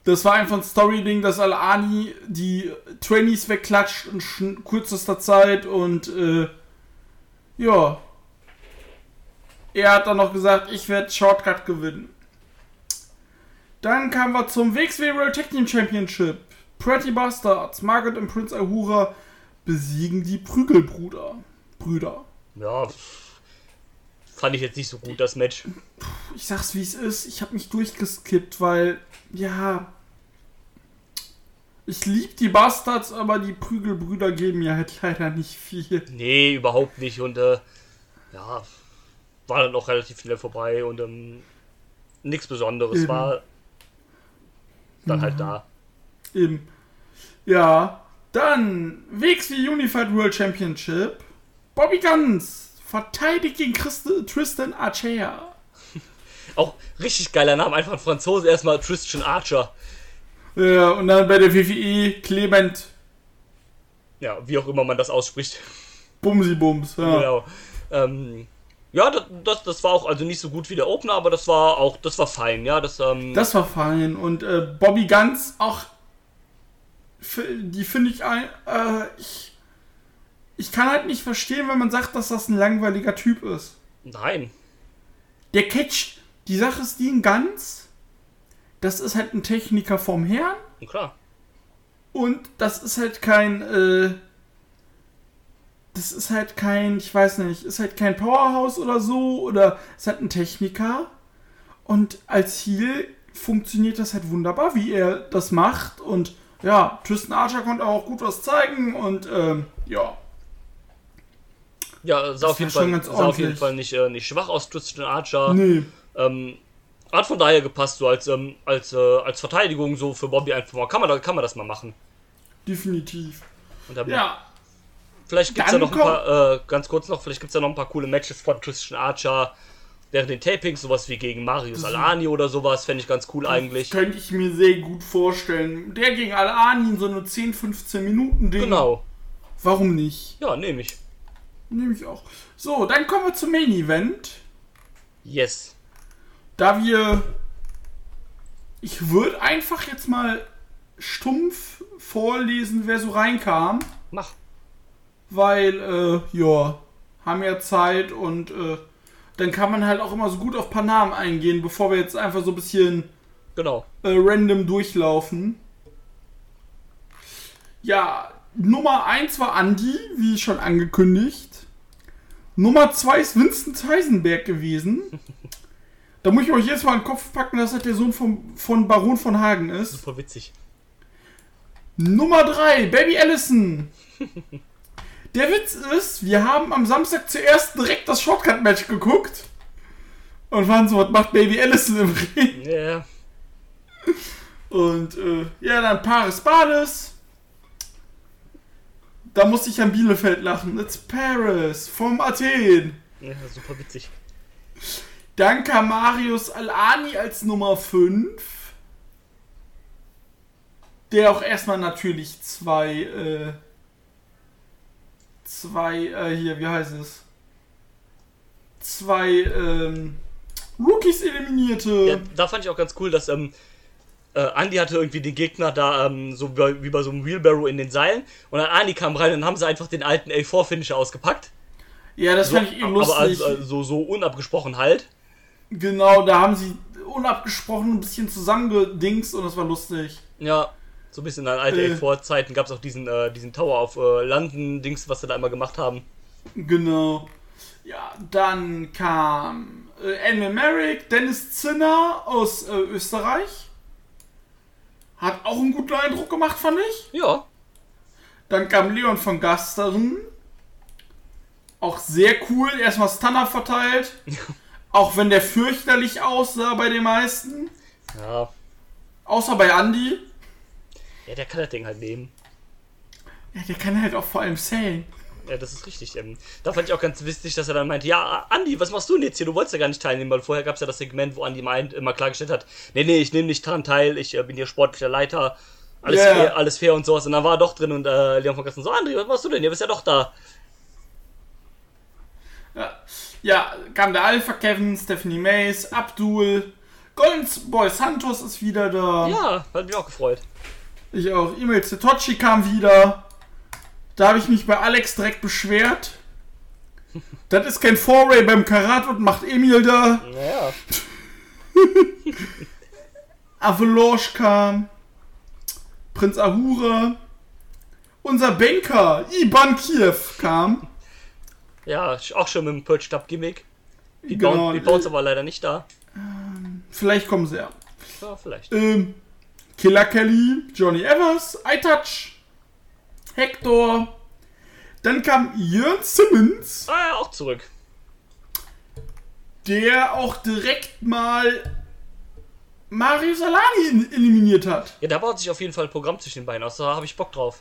das war einfach ein Story-Ding, dass Al-Ani die Trainees wegklatscht in kürzester Zeit und äh, ja. Er hat dann noch gesagt, ich werde Shortcut gewinnen. Dann kamen wir zum WXW World Tag Team Championship. Pretty Bastards, Margaret und Prince Ahura besiegen die Prügelbrüder. Brüder. Ja, fand ich jetzt nicht so gut, das Match. ich sag's wie es ist, ich habe mich durchgeskippt, weil, ja. Ich lieb die Bastards, aber die Prügelbrüder geben mir halt leider nicht viel. Nee, überhaupt nicht. Und äh, ja, war dann auch relativ schnell vorbei und ähm, nichts Besonderes Eben. war dann halt da. Eben. Ja. Dann WXW Unified World Championship. Bobby Guns verteidigt gegen Christ Tristan Archer. (laughs) Auch richtig geiler Name, einfach ein Franzose, erstmal Christian Archer. Ja, und dann bei der WWE Clement Ja, wie auch immer man das ausspricht. Bumsi Bums. Ja. Genau. Ähm, ja, das, das, das war auch also nicht so gut wie der Opener, aber das war auch, das war fein, ja. Das, ähm, Das war fein. Und äh, Bobby Guns auch. Die finde ich ein. Äh, ich, ich kann halt nicht verstehen, wenn man sagt, dass das ein langweiliger Typ ist. nein. Der Catch, die Sache ist die in Guns. Das ist halt ein Techniker vom Herrn. Klar. Und das ist halt kein. Äh, das ist halt kein, ich weiß nicht, ist halt kein Powerhouse oder so. Oder ist halt ein Techniker. Und als Heal funktioniert das halt wunderbar, wie er das macht. Und ja, Tristan Archer konnte auch gut was zeigen. Und ähm, ja, Ja, sah, auf jeden, Fall, sah auf jeden. Fall nicht, äh, nicht schwach aus, Christian Archer. nee. Ähm, hat von daher gepasst, so als, ähm, als, äh, als Verteidigung, so für Bobby einfach mal. Kann man, da- kann man das mal machen. Definitiv. Ja, vielleicht gibt es ja noch ein paar, äh, ganz kurz noch, vielleicht gibt es ja noch ein paar coole Matches von Christian Archer. Während den Tapings, sowas wie gegen Marius Alani oder sowas, fände ich ganz cool eigentlich. Könnte ich mir sehr gut vorstellen. Der gegen Al-Ani in so eine 10, 15 Minuten Ding. Genau. Warum nicht? Ja, nehme ich. Nehme ich auch. So, dann kommen wir zum Main Event. Yes. Da wir. Ich würde einfach jetzt mal stumpf vorlesen, wer so reinkam. Mach. Weil, äh, ja, haben ja Zeit und äh, dann kann man halt auch immer so gut auf ein paar Namen eingehen, bevor wir jetzt einfach so ein bisschen Genau. äh, random durchlaufen. Ja, Nummer 1 war Andy, wie schon angekündigt. Nummer 2 ist Vincent Heisenberg gewesen. (laughs) Da muss ich euch jetzt mal in den Kopf packen, dass das der Sohn vom, von Baron von Hagen ist. Super witzig. Nummer 3, Baby Allison. (laughs) Der Witz ist, wir haben am Samstag zuerst direkt das Shortcut-Match geguckt. Und waren so, was macht Baby Allison im Ring? Ja. Und äh, ja, dann Paris Bades. Da musste ich an Bielefeld lachen. It's Paris vom Athen. ja, super witzig. Dann kam Marius Alani als Nummer 5. Der auch erstmal natürlich zwei, äh, zwei, äh, hier, wie heißt es? Zwei, ähm, Rookies eliminierte. Ja, da fand ich auch ganz cool, dass ähm, äh, Andy hatte irgendwie den Gegner da ähm, so wie, wie bei so einem Wheelbarrow in den Seilen und dann Andy kam rein und haben sie einfach den alten A4-Finisher ausgepackt. Ja, das So, fand ich eben lustig. aber also, also, so, so unabgesprochen halt. Genau, da haben sie unabgesprochen ein bisschen zusammengedingst und das war lustig. Ja, so ein bisschen an alte Äh. A4-Zeiten gab es auch diesen, äh, diesen Tower auf äh, London-Dings, was sie da immer gemacht haben. Genau. Ja, dann kam äh, Elmer Merrick, Dennis Zinner aus äh, Österreich. Hat auch einen guten Eindruck gemacht, fand ich. Ja, Dann kam Leon von Gasteren. Auch sehr cool. Erstmal Stunner verteilt. (laughs) Auch wenn der fürchterlich aussah bei den meisten. ja. Außer bei Andy. Ja, der kann das Ding halt nehmen. Ja, der kann halt auch vor allem sellen. Ja, das ist richtig. Ähm, da fand ich auch ganz witzig, dass er dann meinte, ja, Andi, was machst du denn jetzt hier? Du wolltest ja gar nicht teilnehmen, weil vorher gab es ja das Segment, wo Andi meint, immer klargestellt hat, nee, nee, ich nehme nicht daran teil, ich äh, bin hier sportlicher Leiter, alles, Ja. fair, alles fair und sowas. Und dann war er doch drin und äh, Leon von Gassen so, Andi, was machst du denn? Ihr bist ja doch da. Ja, ja kam der Alpha Kevin, Stephanie Mays, Abdul. Golden Boy Santos ist wieder da. Ja, hat mich auch gefreut. Ich auch. E-Mail Setochi kam wieder. Da habe ich mich bei Alex direkt beschwert. Das ist kein Foray beim Karat und macht Emil da. Naja, (laughs) Avalanche kam. Prinz Ahura. Unser Banker, Iban Kiev kam. ja, auch schon mit dem Perch Up Gimmick. Die Genau, bauen, die äh, aber leider nicht da. Vielleicht kommen sie ja. Ja, vielleicht. Ähm, Killer Kelly, Johnny Evers, iTouch, Hector. Dann kam Jörn Simmons, Ah, ja, auch zurück. der auch direkt mal Mario Salani in- eliminiert hat. Ja, da baut sich auf jeden Fall ein Programm zwischen den beiden aus. Da habe ich Bock drauf.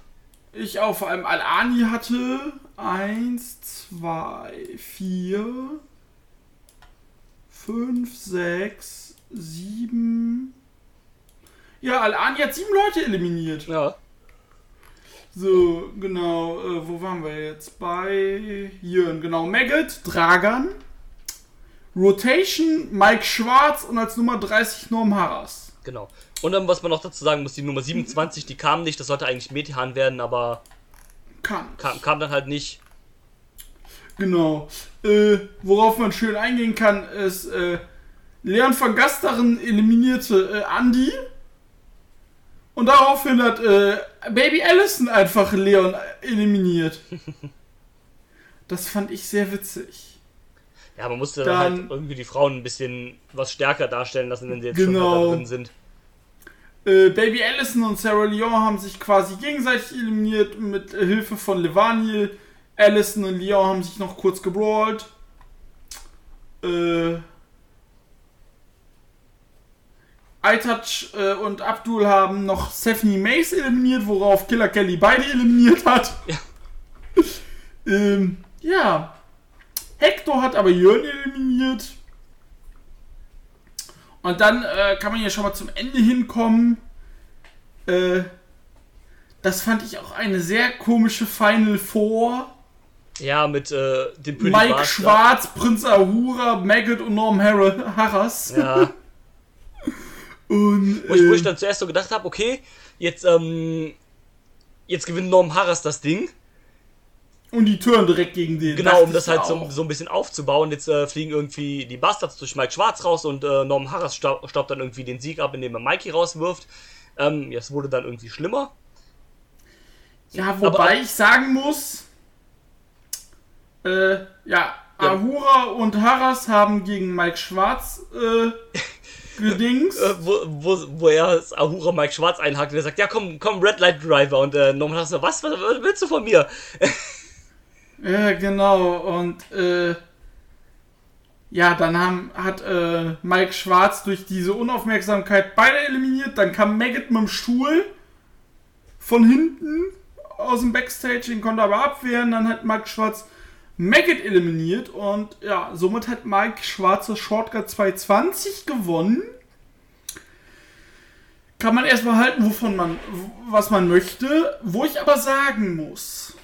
Ich auch, vor allem Al-Ani hatte 1, 2, 4, 5, 6, 7. Ja, Al-Ani hat sieben Leute eliminiert. Ja. So, genau, äh, wo waren wir jetzt? Bei Jörn, genau. Maggot, Dragan, Rotation, Mike Schwarz und als Nummer 30 Norm Harras. Genau. Und dann, was man noch dazu sagen muss, die Nummer 27, die kam nicht, das sollte eigentlich Metihan werden, aber Kann. kam, kam dann halt nicht. Genau. Äh, worauf man schön eingehen kann, ist, äh, Leon van Gasteren eliminierte äh, Andy. Und daraufhin hat äh, Baby Allison einfach Leon eliminiert. (laughs) Das fand ich sehr witzig. Ja, man musste dann Dann- halt irgendwie die Frauen ein bisschen was stärker darstellen lassen, wenn sie jetzt schon Genau. halt da drin sind. Äh, Baby Allison und Sarah Leon haben sich quasi gegenseitig eliminiert mit Hilfe von Levaniel. Allison und Leon haben sich noch kurz gebrawlt. Äh, iTouch äh, und Abdul haben noch Stephanie Mace eliminiert, worauf Killer Kelly beide eliminiert hat. Ja. (laughs) ähm, ja. Hector hat aber Jörn eliminiert. Und dann äh, kann man ja schon mal zum Ende hinkommen. Äh, das fand ich auch eine sehr komische Final Four. Ja, mit äh, dem Pretty Mike Bastard. Schwarz, Prinz Ahura, Maggot und Norm Har Harras. Ja. (laughs) Und, Wo ich, wo ich äh, dann zuerst so gedacht habe, okay, jetzt, ähm, jetzt gewinnt Norm Harras das Ding. und die Türen direkt gegen den. Genau, um das halt so, so ein bisschen aufzubauen. Jetzt äh, fliegen irgendwie die Bastards durch Mike Schwarz raus und äh, Norm Harras staub, staubt dann irgendwie den Sieg ab, indem er Mikey rauswirft. Ähm, ja, es wurde dann irgendwie schlimmer. Ja, wobei aber- ich sagen muss, äh, ja, Ahura und Harras haben gegen Mike Schwarz äh, (laughs) gedings. Äh, wo, wo, wo er das Ahura Mike Schwarz einhakt und er sagt, ja komm, komm, Red Light Driver. Und äh, Norman so, was, was, was willst du von mir? (laughs) Ja, genau. Und äh, ja, dann haben, hat äh, Mike Schwarz durch diese Unaufmerksamkeit beide eliminiert. Dann kam Maggot mit dem Stuhl von hinten aus dem Backstage, den konnte er aber abwehren. Dann hat Mike Schwarz Maggot eliminiert und ja, somit hat Mike Schwarz das Shortcut 220 gewonnen. Kann man erstmal halten, wovon man, was man möchte. Wo ich aber sagen muss,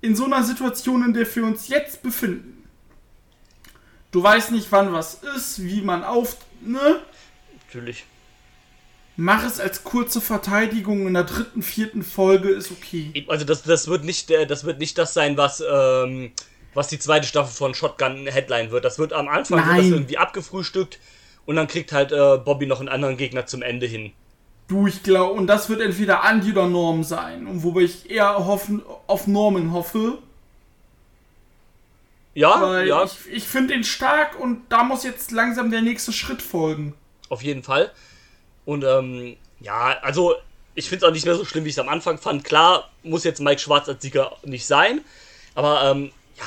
in so einer Situation, in der wir uns jetzt befinden, du weißt nicht, wann was ist, wie man auf, ne? Natürlich. Mach es als kurze Verteidigung in der dritten, vierten Folge, ist okay. Also das, das wird nicht der, das wird nicht das sein, was, ähm, was die zweite Staffel von Shotgun Headline wird. Das wird am Anfang wird das irgendwie abgefrühstückt und dann kriegt halt äh, Bobby noch einen anderen Gegner zum Ende hin. Du, ich glaube, und das wird entweder Andy oder Norm sein. Und wobei ich eher hoffen, auf Norman hoffe, Ja, weil ja, ich, ich finde ihn stark und da muss jetzt langsam der nächste Schritt folgen. auf jeden Fall. Und ähm, ja, also ich finde es auch nicht mehr so schlimm, wie ich es am Anfang fand. Klar, muss jetzt Mike Schwarz als Sieger nicht sein, aber ähm, ja,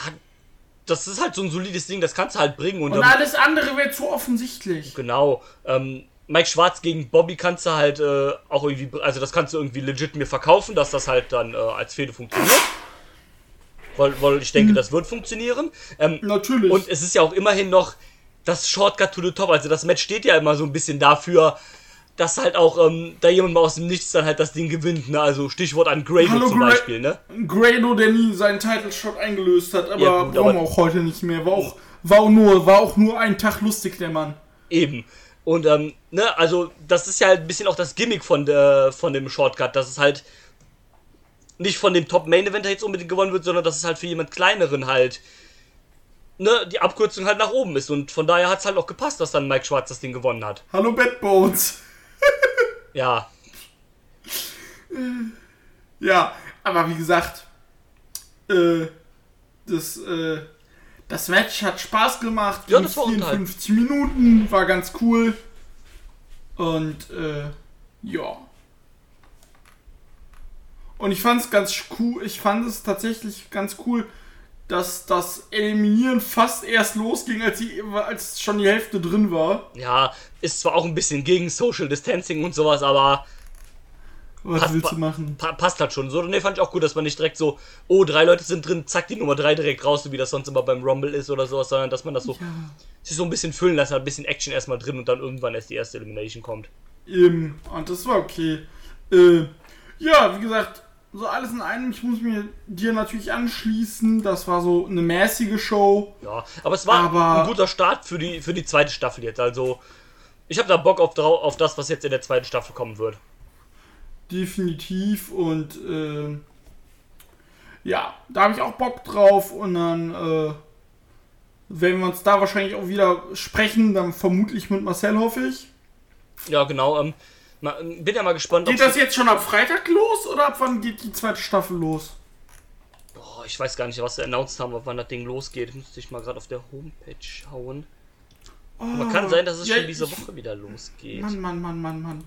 das ist halt so ein solides Ding, das kannst du halt bringen. Und, Und ähm, alles andere wäre zu offensichtlich. Genau. Ähm, Mike Schwarz gegen Bobby kannst du halt äh, auch irgendwie, also das kannst du irgendwie legit mir verkaufen, dass das halt dann äh, als Fehde funktioniert. Weil, weil ich denke, das wird funktionieren. Ähm, Natürlich. und es ist ja auch immerhin noch das Shortcut to the top. Also das Match steht ja immer so ein bisschen dafür, dass halt auch ähm, da jemand mal aus dem Nichts dann halt das Ding gewinnt. Ne? Also Stichwort an Grado Hallo, zum Gra- Beispiel. Ne? Grado, der nie seinen Title Shot eingelöst hat, aber Ja, gut, brauchen wir aber- auch heute nicht mehr. War auch, war auch nur, war auch nur ein Tag lustig, der Mann. Eben. Und, ähm, ne, also, das ist ja halt ein bisschen auch das Gimmick von, der, von dem Shortcut, dass es halt nicht von dem Top-Main-Eventer jetzt unbedingt gewonnen wird, sondern dass es halt für jemand kleineren halt, ne, die Abkürzung halt nach oben ist. Und von daher hat es halt auch gepasst, dass dann Mike Schwarz das Ding gewonnen hat. Hallo Bad Bones. Ja, Ja, aber wie gesagt, äh, das, äh, das Match hat Spaß gemacht. Ja, das war unterhaltend. 54 Minuten, war ganz cool. Und, äh, ja. Und ich fand es ganz cool, ich fand es tatsächlich ganz cool, dass das Eliminieren fast erst losging, als, die, als schon die Hälfte drin war. ja, ist zwar auch ein bisschen gegen Social Distancing und sowas, aber Was Passt- willst du machen? pa passt halt schon. So, ne, fand ich auch gut, dass man nicht direkt so, oh, drei Leute sind drin, zack, die Nummer drei direkt raus, so wie das sonst immer beim Rumble ist oder sowas, sondern dass man das so sich so ein bisschen füllen lässt, ein bisschen Action erstmal drin und dann irgendwann erst die erste Elimination kommt. Eben, und das war okay. Äh, ja, wie gesagt, so alles in einem, ich muss mir dir natürlich anschließen. Das war so eine mäßige Show. Ja, aber es war Aber- ein guter Start für die, für die zweite Staffel jetzt. Also, ich habe da Bock auf, auf das, was jetzt in der zweiten Staffel kommen wird. Definitiv. Und äh, ja, da habe ich auch Bock drauf. Und dann äh, werden wir uns da wahrscheinlich auch wieder sprechen. Dann vermutlich mit Marcel, hoffe ich. Ja, genau. Ähm, bin ja mal gespannt, Geht das jetzt schon ab Freitag los oder ab wann geht die zweite Staffel los? Boah, ich weiß gar nicht, was sie announced haben, ab wann das Ding losgeht. Müsste ich mal gerade auf der Homepage schauen. Aber kann sein, dass es Ja, schon diese ich- Woche wieder losgeht. Mann, Mann, Mann, Mann, Mann.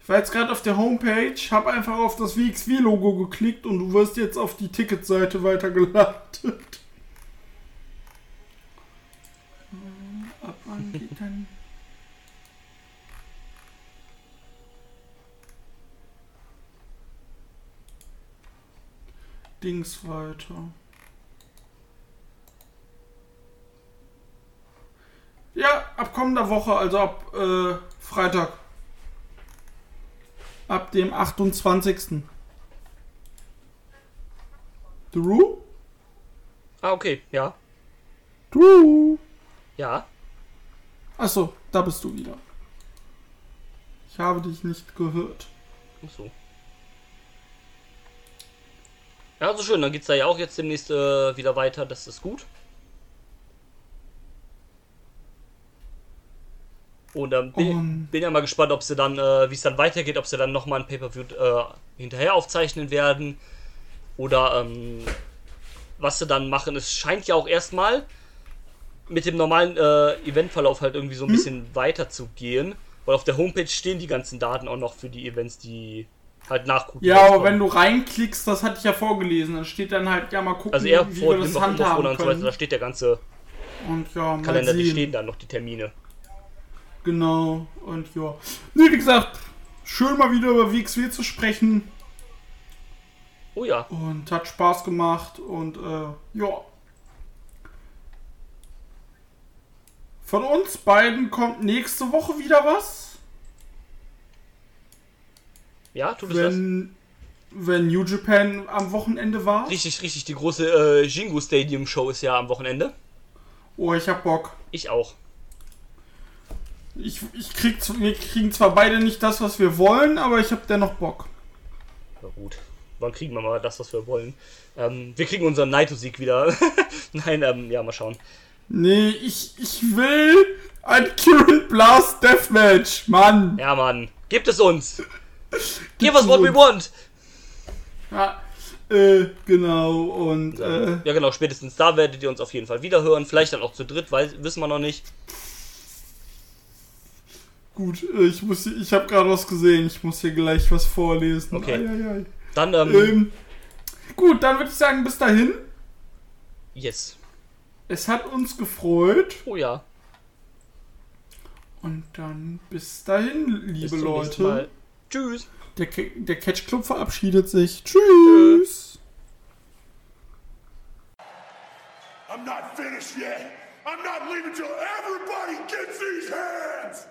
Ich war jetzt gerade auf der Homepage, habe einfach auf das WXW-Logo geklickt und du wirst jetzt auf die Ticketseite weitergeleitet. (laughs) Ab wann geht dann? Dings weiter. Ja, ab kommender Woche, also ab äh, Freitag. Ab dem 28. Drew? Ah, okay, ja. Drew? Ja. Achso, da bist du wieder. Ich habe dich nicht gehört. Ach so. Ja, also schön, dann geht's da ja auch jetzt demnächst äh, wieder weiter, das ist gut. Und dann bin, Und- bin ja mal gespannt, ob sie dann, äh, wie es dann weitergeht, ob sie dann nochmal ein Pay-Per-View äh, hinterher aufzeichnen werden. Oder ähm, was sie dann machen. Es scheint ja auch erstmal mit dem normalen äh, Eventverlauf halt irgendwie so ein bisschen weiter zu gehen. Weil auf der Homepage stehen die ganzen Daten auch noch für die Events, die halt nachgucken. Ja, aber wenn du reinklickst, das hatte ich ja vorgelesen, dann steht dann halt, ja, mal gucken, Also er wie vor wir das handhaben und so weiter, da steht der ganze ja, Kalender, die sehen. stehen da noch, die Termine. Genau, und ja. Nee, wie gesagt, schön mal wieder über WXW zu sprechen Oh ja. und hat Spaß gemacht und äh, ja. Von uns beiden kommt nächste Woche wieder was, Ja, tut es das? wenn, wenn New Japan am Wochenende war. Richtig, richtig. Die große äh, Jingu Stadium Show ist ja am Wochenende. Oh, ich hab Bock. Ich auch. Ich, ich krieg, wir kriegen zwar beide nicht das, was wir wollen, aber ich hab dennoch Bock. Na gut. Wann kriegen wir mal das, was wir wollen? Ähm, wir kriegen unseren Naito-Sieg wieder. (laughs) Nein, ähm, ja, mal schauen. Nee, ich, ich will ein Current Blast Deathmatch, Mann. Ja, Mann. Gibt es uns. (laughs) Give us what we want. Ja, äh, genau, und, äh, Ja, genau. Spätestens da werdet ihr uns auf jeden Fall wieder hören. Vielleicht dann auch zu dritt, weil wissen wir noch nicht. gut, äh, ich muss, ich habe gerade was gesehen, ich muss hier gleich was vorlesen. Okay. Ei, ei, ei. Dann, ähm, Ähm, gut, dann würde ich sagen, bis dahin. yes. Es hat uns gefreut. Oh ja. Und dann bis dahin, Bis liebe nächsten Leute. Tschüss. Der, der Catch Club verabschiedet sich. Tschüss. I'm not finished yet. I'm not leaving till everybody gets these hands.